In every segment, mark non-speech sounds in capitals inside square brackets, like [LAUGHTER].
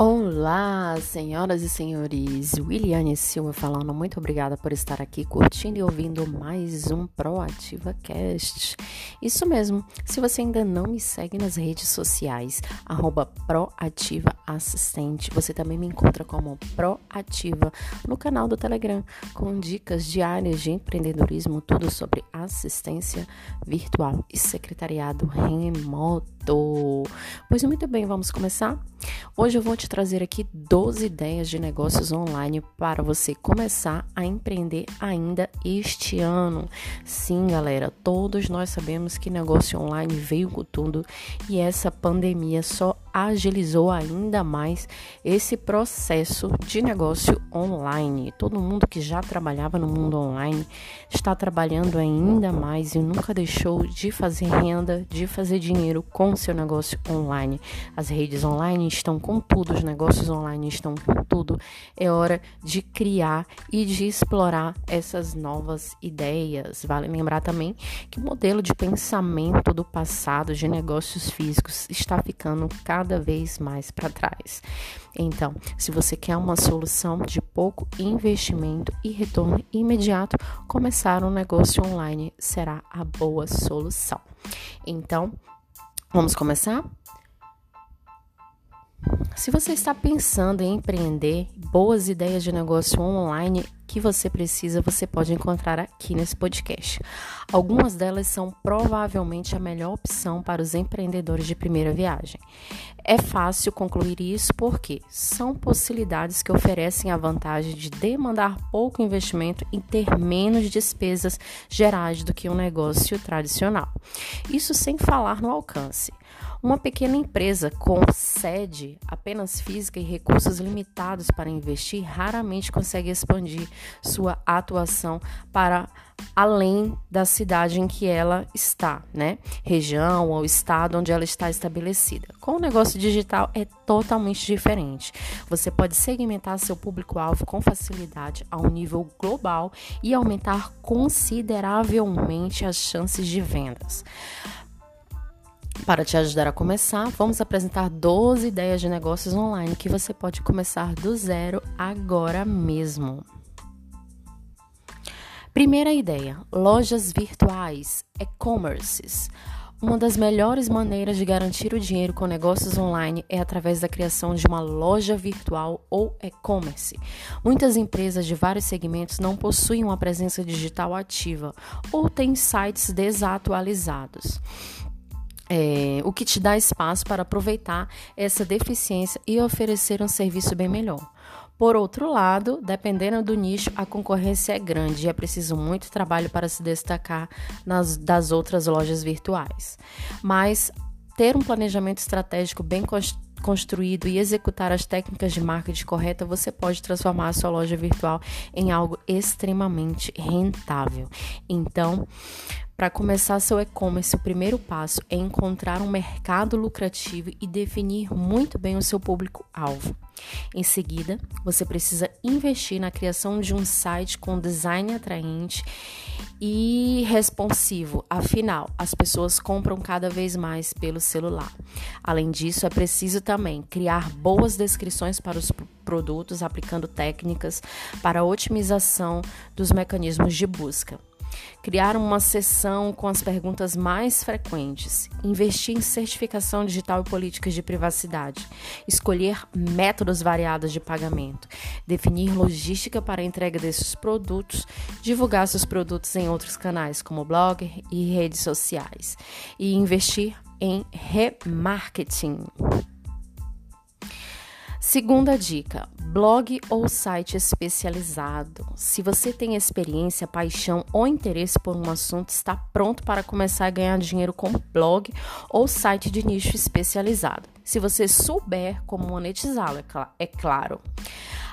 Olá, senhoras e senhores, Williane Silva falando, muito obrigada por estar aqui curtindo e ouvindo mais um Proativa Cast. Isso mesmo, se você ainda não me segue nas redes sociais, arroba Proativa Assistente, você também me encontra como Proativa no canal do Telegram, com dicas diárias de empreendedorismo, tudo sobre assistência virtual e secretariado remoto. Pois muito bem, vamos começar? Hoje eu vou te trazer aqui 12 ideias de negócios online para você começar a empreender ainda este ano. Sim, galera, todos nós sabemos que negócio online veio com tudo e essa pandemia só agilizou ainda mais esse processo de negócio online. Todo mundo que já trabalhava no mundo online está trabalhando ainda mais e nunca deixou de fazer renda, de fazer dinheiro com seu negócio online. As redes online estão com tudo, os negócios online estão com tudo. É hora de criar e de explorar essas novas ideias. Vale lembrar também que o modelo de pensamento do passado de negócios físicos está ficando cada vez mais para trás. Então, se você quer uma solução de pouco investimento e retorno imediato, começar um negócio online será a boa solução. Então, vamos começar? Se você está pensando em empreender, boas ideias de negócio online que você precisa, você pode encontrar aqui nesse podcast. Algumas delas são provavelmente a melhor opção para os empreendedores de primeira viagem. É fácil concluir isso porque são possibilidades que oferecem a vantagem de demandar pouco investimento e ter menos despesas gerais do que um negócio tradicional. Isso sem falar no alcance. Uma pequena empresa com sede apenas física e recursos limitados para investir raramente consegue expandir sua atuação para além da cidade em que ela está, né? Região ou estado onde ela está estabelecida. Com o negócio digital é totalmente diferente. Você pode segmentar seu público-alvo com facilidade a um nível global e aumentar consideravelmente as chances de vendas. Para te ajudar a começar, vamos apresentar 12 ideias de negócios online que você pode começar do zero agora mesmo. Primeira ideia: lojas virtuais, e-commerces. Uma das melhores maneiras de garantir o dinheiro com negócios online é através da criação de uma loja virtual ou e-commerce. Muitas empresas de vários segmentos não possuem uma presença digital ativa ou têm sites desatualizados é, o que te dá espaço para aproveitar essa deficiência e oferecer um serviço bem melhor. Por outro lado, dependendo do nicho, a concorrência é grande e é preciso muito trabalho para se destacar nas, das outras lojas virtuais. Mas ter um planejamento estratégico bem construído e executar as técnicas de marketing correta, você pode transformar a sua loja virtual em algo extremamente rentável. Então, para começar seu e-commerce, o primeiro passo é encontrar um mercado lucrativo e definir muito bem o seu público-alvo. Em seguida, você precisa investir na criação de um site com design atraente e responsivo. Afinal, as pessoas compram cada vez mais pelo celular. Além disso, é preciso também criar boas descrições para os produtos, aplicando técnicas para otimização dos mecanismos de busca criar uma sessão com as perguntas mais frequentes, investir em certificação digital e políticas de privacidade, escolher métodos variados de pagamento, definir logística para a entrega desses produtos, divulgar seus produtos em outros canais como blog e redes sociais e investir em remarketing. Segunda dica: blog ou site especializado. Se você tem experiência, paixão ou interesse por um assunto, está pronto para começar a ganhar dinheiro com blog ou site de nicho especializado. Se você souber como monetizá-lo, é, é claro.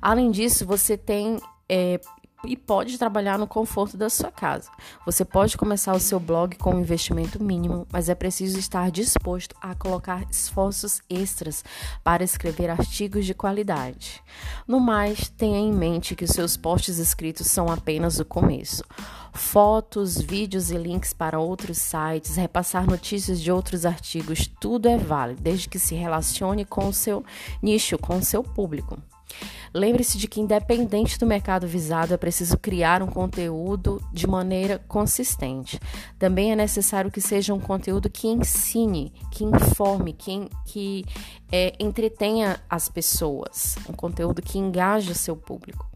Além disso, você tem é, e pode trabalhar no conforto da sua casa. Você pode começar o seu blog com um investimento mínimo, mas é preciso estar disposto a colocar esforços extras para escrever artigos de qualidade. No mais, tenha em mente que os seus posts escritos são apenas o começo. Fotos, vídeos e links para outros sites, repassar notícias de outros artigos, tudo é válido, desde que se relacione com o seu nicho, com o seu público. Lembre-se de que, independente do mercado visado, é preciso criar um conteúdo de maneira consistente. Também é necessário que seja um conteúdo que ensine, que informe, que, que é, entretenha as pessoas, um conteúdo que engaje o seu público.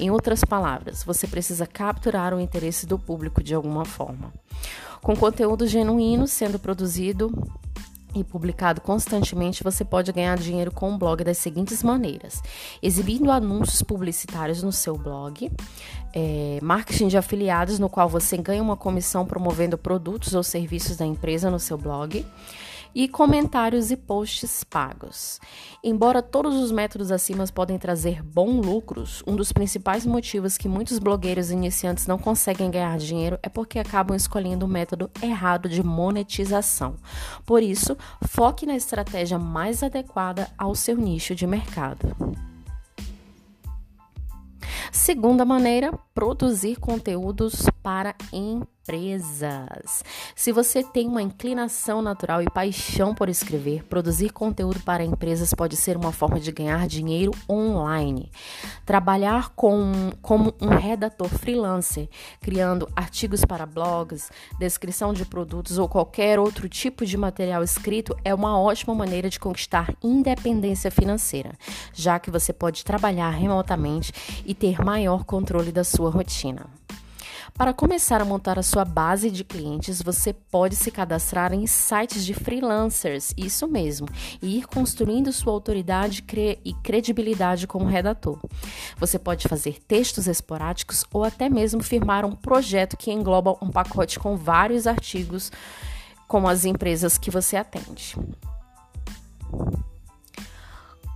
Em outras palavras, você precisa capturar o interesse do público de alguma forma. Com conteúdo genuíno sendo produzido e publicado constantemente, você pode ganhar dinheiro com o blog das seguintes maneiras: exibindo anúncios publicitários no seu blog, é, marketing de afiliados, no qual você ganha uma comissão promovendo produtos ou serviços da empresa no seu blog e comentários e posts pagos. Embora todos os métodos acima podem trazer bons lucros, um dos principais motivos que muitos blogueiros iniciantes não conseguem ganhar dinheiro é porque acabam escolhendo o método errado de monetização. Por isso, foque na estratégia mais adequada ao seu nicho de mercado. Segunda maneira, produzir conteúdos para empresas empresas. Se você tem uma inclinação natural e paixão por escrever, produzir conteúdo para empresas pode ser uma forma de ganhar dinheiro online. Trabalhar com, como um redator freelancer, criando artigos para blogs, descrição de produtos ou qualquer outro tipo de material escrito é uma ótima maneira de conquistar independência financeira, já que você pode trabalhar remotamente e ter maior controle da sua rotina. Para começar a montar a sua base de clientes, você pode se cadastrar em sites de freelancers, isso mesmo, e ir construindo sua autoridade e credibilidade como redator. Você pode fazer textos esporádicos ou até mesmo firmar um projeto que engloba um pacote com vários artigos com as empresas que você atende.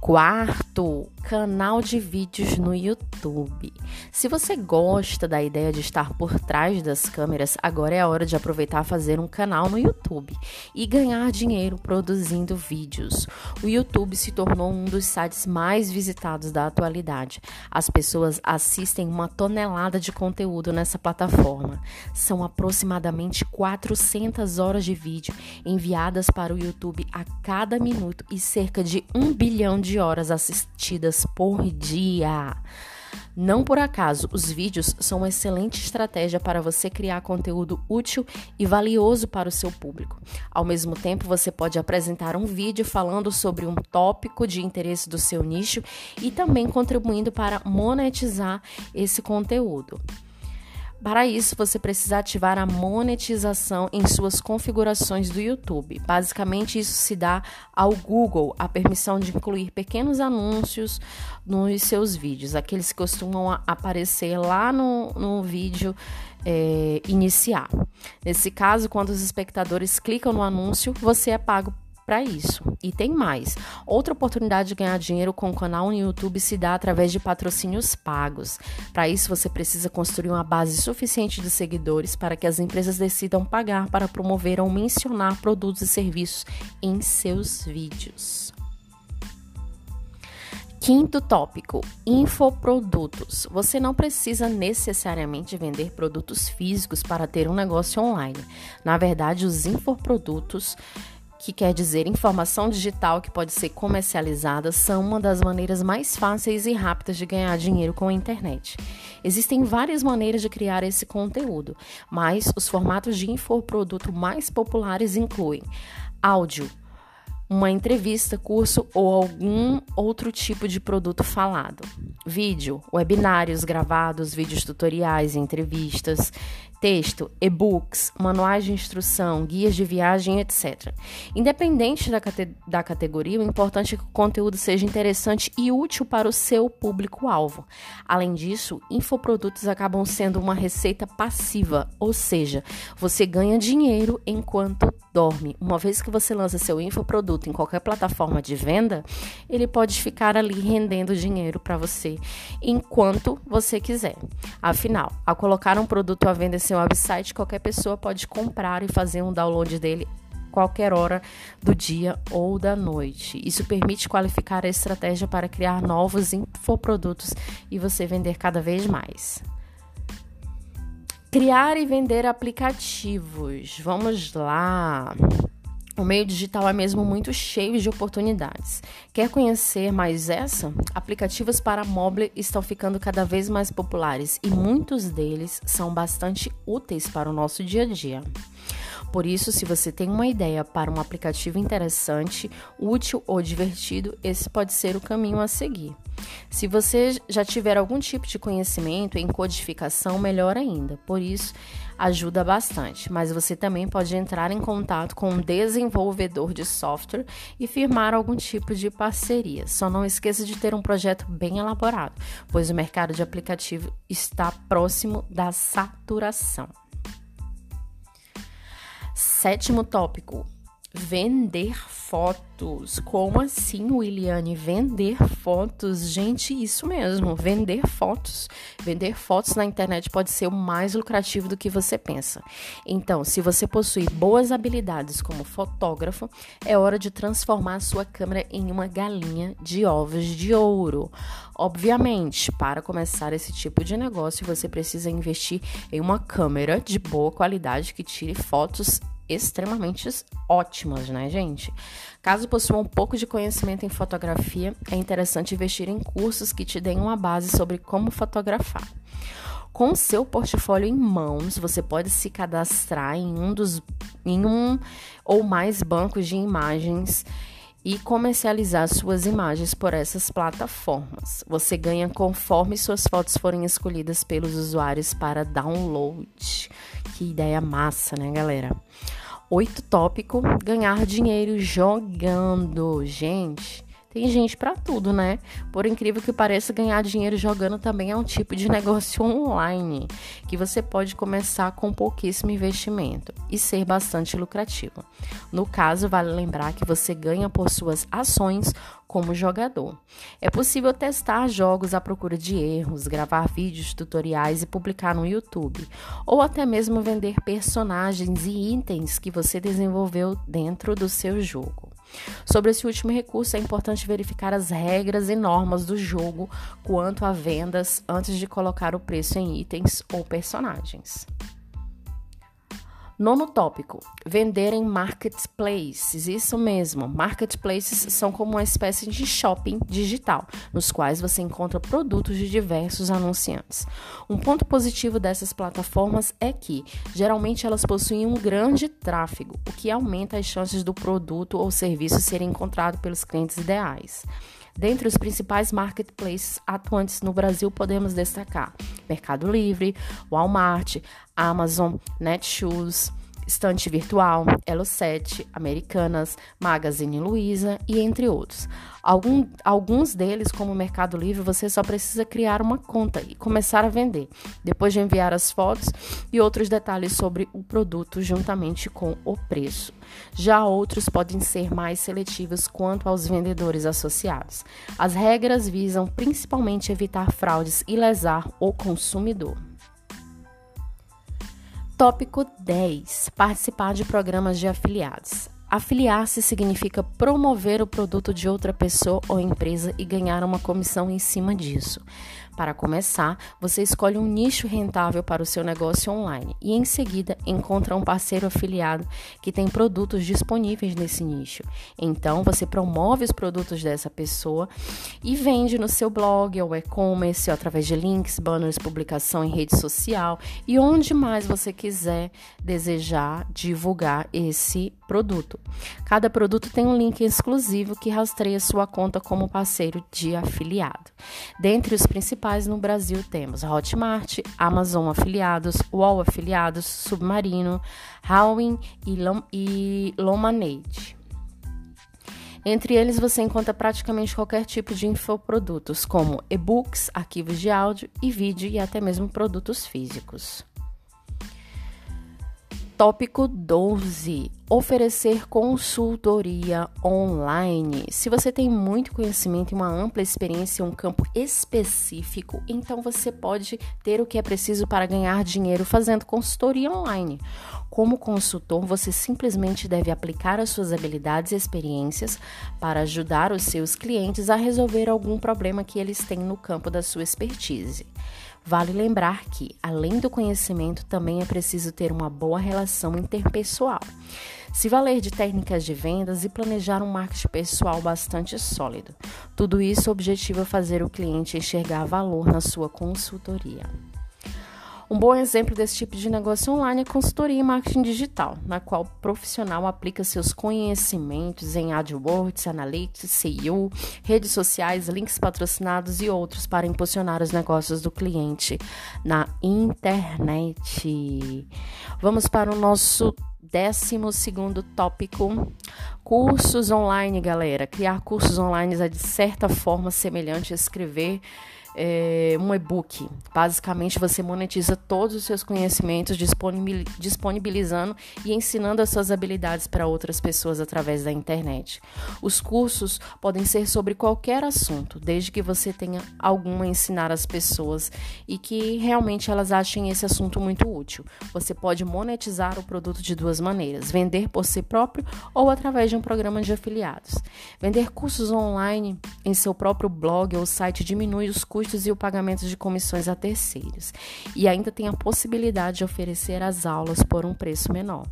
Quarto, canal de vídeos no YouTube. Se você gosta da ideia de estar por trás das câmeras, agora é a hora de aproveitar fazer um canal no YouTube e ganhar dinheiro produzindo vídeos. O YouTube se tornou um dos sites mais visitados da atualidade. As pessoas assistem uma tonelada de conteúdo nessa plataforma. São aproximadamente 400 horas de vídeo enviadas para o YouTube a cada minuto e cerca de um bilhão de horas assistidas por dia. Não por acaso, os vídeos são uma excelente estratégia para você criar conteúdo útil e valioso para o seu público. Ao mesmo tempo, você pode apresentar um vídeo falando sobre um tópico de interesse do seu nicho e também contribuindo para monetizar esse conteúdo. Para isso, você precisa ativar a monetização em suas configurações do YouTube. Basicamente, isso se dá ao Google a permissão de incluir pequenos anúncios nos seus vídeos, aqueles que costumam aparecer lá no, no vídeo é, inicial. Nesse caso, quando os espectadores clicam no anúncio, você é pago para isso. E tem mais. Outra oportunidade de ganhar dinheiro com o canal no YouTube se dá através de patrocínios pagos. Para isso, você precisa construir uma base suficiente de seguidores para que as empresas decidam pagar para promover ou mencionar produtos e serviços em seus vídeos. Quinto tópico: infoprodutos. Você não precisa necessariamente vender produtos físicos para ter um negócio online. Na verdade, os infoprodutos que quer dizer informação digital que pode ser comercializada, são uma das maneiras mais fáceis e rápidas de ganhar dinheiro com a internet. Existem várias maneiras de criar esse conteúdo, mas os formatos de infoproduto mais populares incluem áudio, uma entrevista, curso ou algum outro tipo de produto falado. Vídeo, webinários gravados, vídeos tutoriais, entrevistas, texto, e-books, manuais de instrução, guias de viagem, etc. Independente da, cate da categoria, o importante é que o conteúdo seja interessante e útil para o seu público-alvo. Além disso, infoprodutos acabam sendo uma receita passiva, ou seja, você ganha dinheiro enquanto dorme. Uma vez que você lança seu infoproduto em qualquer plataforma de venda, ele pode ficar ali rendendo dinheiro para você enquanto você quiser. Afinal, ao colocar um produto à venda em seu website, qualquer pessoa pode comprar e fazer um download dele qualquer hora do dia ou da noite. Isso permite qualificar a estratégia para criar novos infoprodutos e você vender cada vez mais. Criar e vender aplicativos. Vamos lá. O meio digital é mesmo muito cheio de oportunidades. Quer conhecer mais essa? Aplicativos para mobile estão ficando cada vez mais populares e muitos deles são bastante úteis para o nosso dia a dia. Por isso, se você tem uma ideia para um aplicativo interessante, útil ou divertido, esse pode ser o caminho a seguir. Se você já tiver algum tipo de conhecimento em codificação, melhor ainda. Por isso, ajuda bastante. Mas você também pode entrar em contato com um desenvolvedor de software e firmar algum tipo de parceria. Só não esqueça de ter um projeto bem elaborado, pois o mercado de aplicativo está próximo da saturação. Sétimo tópico: vender fotos. Como assim, Williane? Vender fotos? Gente, isso mesmo, vender fotos. Vender fotos na internet pode ser o mais lucrativo do que você pensa. Então, se você possui boas habilidades como fotógrafo, é hora de transformar a sua câmera em uma galinha de ovos de ouro. Obviamente, para começar esse tipo de negócio, você precisa investir em uma câmera de boa qualidade que tire fotos extremamente ótimas, né, gente? Caso possua um pouco de conhecimento em fotografia, é interessante investir em cursos que te deem uma base sobre como fotografar. Com seu portfólio em mãos, você pode se cadastrar em um dos em um ou mais bancos de imagens e comercializar suas imagens por essas plataformas. Você ganha conforme suas fotos forem escolhidas pelos usuários para download. Que ideia massa, né, galera? Oito tópico: ganhar dinheiro jogando. Gente, tem gente para tudo, né? Por incrível que pareça, ganhar dinheiro jogando também é um tipo de [LAUGHS] negócio online que você pode começar com pouquíssimo investimento e ser bastante lucrativo. No caso, vale lembrar que você ganha por suas ações como jogador. É possível testar jogos à procura de erros, gravar vídeos tutoriais e publicar no YouTube, ou até mesmo vender personagens e itens que você desenvolveu dentro do seu jogo. Sobre esse último recurso, é importante verificar as regras e normas do jogo quanto a vendas antes de colocar o preço em itens ou personagens. Nono tópico: vender em marketplaces. Isso mesmo, marketplaces são como uma espécie de shopping digital, nos quais você encontra produtos de diversos anunciantes. Um ponto positivo dessas plataformas é que, geralmente, elas possuem um grande tráfego, o que aumenta as chances do produto ou serviço ser encontrado pelos clientes ideais. Dentre os principais marketplaces atuantes no Brasil, podemos destacar Mercado Livre, Walmart, Amazon, Netshoes, Estante Virtual, Elo7, Americanas, Magazine Luiza e entre outros. Algum, alguns deles, como o Mercado Livre, você só precisa criar uma conta e começar a vender, depois de enviar as fotos e outros detalhes sobre o produto juntamente com o preço. Já outros podem ser mais seletivos quanto aos vendedores associados. As regras visam principalmente evitar fraudes e lesar o consumidor. Tópico 10: Participar de programas de afiliados. Afiliar-se significa promover o produto de outra pessoa ou empresa e ganhar uma comissão em cima disso. Para começar, você escolhe um nicho rentável para o seu negócio online e, em seguida, encontra um parceiro afiliado que tem produtos disponíveis nesse nicho. Então, você promove os produtos dessa pessoa e vende no seu blog ou e-commerce através de links, banners, publicação em rede social e onde mais você quiser desejar divulgar esse produto. Cada produto tem um link exclusivo que rastreia sua conta como parceiro de afiliado. Dentre os principais no Brasil temos Hotmart, Amazon Afiliados, Wall Afiliados, Submarino, Howin e, Lom e Lomanade. Entre eles você encontra praticamente qualquer tipo de infoprodutos, como e-books, arquivos de áudio e vídeo e até mesmo produtos físicos. Tópico 12: oferecer consultoria online. Se você tem muito conhecimento e uma ampla experiência em um campo específico, então você pode ter o que é preciso para ganhar dinheiro fazendo consultoria online. Como consultor, você simplesmente deve aplicar as suas habilidades e experiências para ajudar os seus clientes a resolver algum problema que eles têm no campo da sua expertise. Vale lembrar que, além do conhecimento, também é preciso ter uma boa relação interpessoal. Se valer de técnicas de vendas e planejar um marketing pessoal bastante sólido. Tudo isso objetiva fazer o cliente enxergar valor na sua consultoria. Um bom exemplo desse tipo de negócio online é consultoria em marketing digital, na qual o profissional aplica seus conhecimentos em AdWords, Analytics, SEO, redes sociais, links patrocinados e outros para impulsionar os negócios do cliente na internet. Vamos para o nosso décimo segundo tópico, cursos online, galera. Criar cursos online é de certa forma semelhante a escrever é, um e-book. Basicamente, você monetiza todos os seus conhecimentos, disponibilizando e ensinando as suas habilidades para outras pessoas através da internet. Os cursos podem ser sobre qualquer assunto, desde que você tenha algum a ensinar às pessoas e que realmente elas achem esse assunto muito útil. Você pode monetizar o produto de duas maneiras: vender por si próprio ou através de um programa de afiliados. Vender cursos online em seu próprio blog ou site diminui os custos e o pagamento de comissões a terceiros, e ainda tem a possibilidade de oferecer as aulas por um preço menor.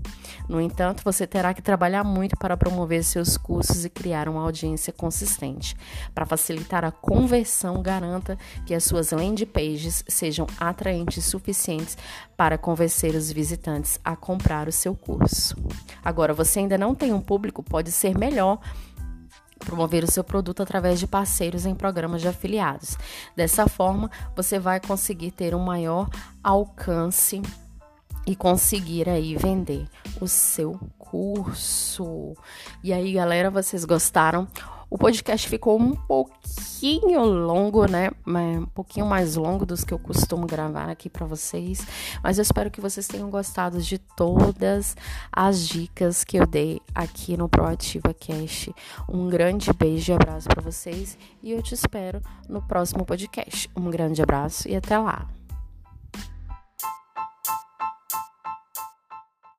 No entanto, você terá que trabalhar muito para promover seus cursos e criar uma audiência consistente. Para facilitar a conversão, garanta que as suas landing pages sejam atraentes suficientes para convencer os visitantes a comprar o seu curso. Agora, você ainda não tem um público, pode ser melhor promover o seu produto através de parceiros em programas de afiliados. Dessa forma, você vai conseguir ter um maior alcance e conseguir aí vender o seu curso. E aí, galera, vocês gostaram? O podcast ficou um pouquinho longo, né? Um pouquinho mais longo dos que eu costumo gravar aqui para vocês. Mas eu espero que vocês tenham gostado de todas as dicas que eu dei aqui no Proativa Cast. Um grande beijo e abraço para vocês e eu te espero no próximo podcast. Um grande abraço e até lá.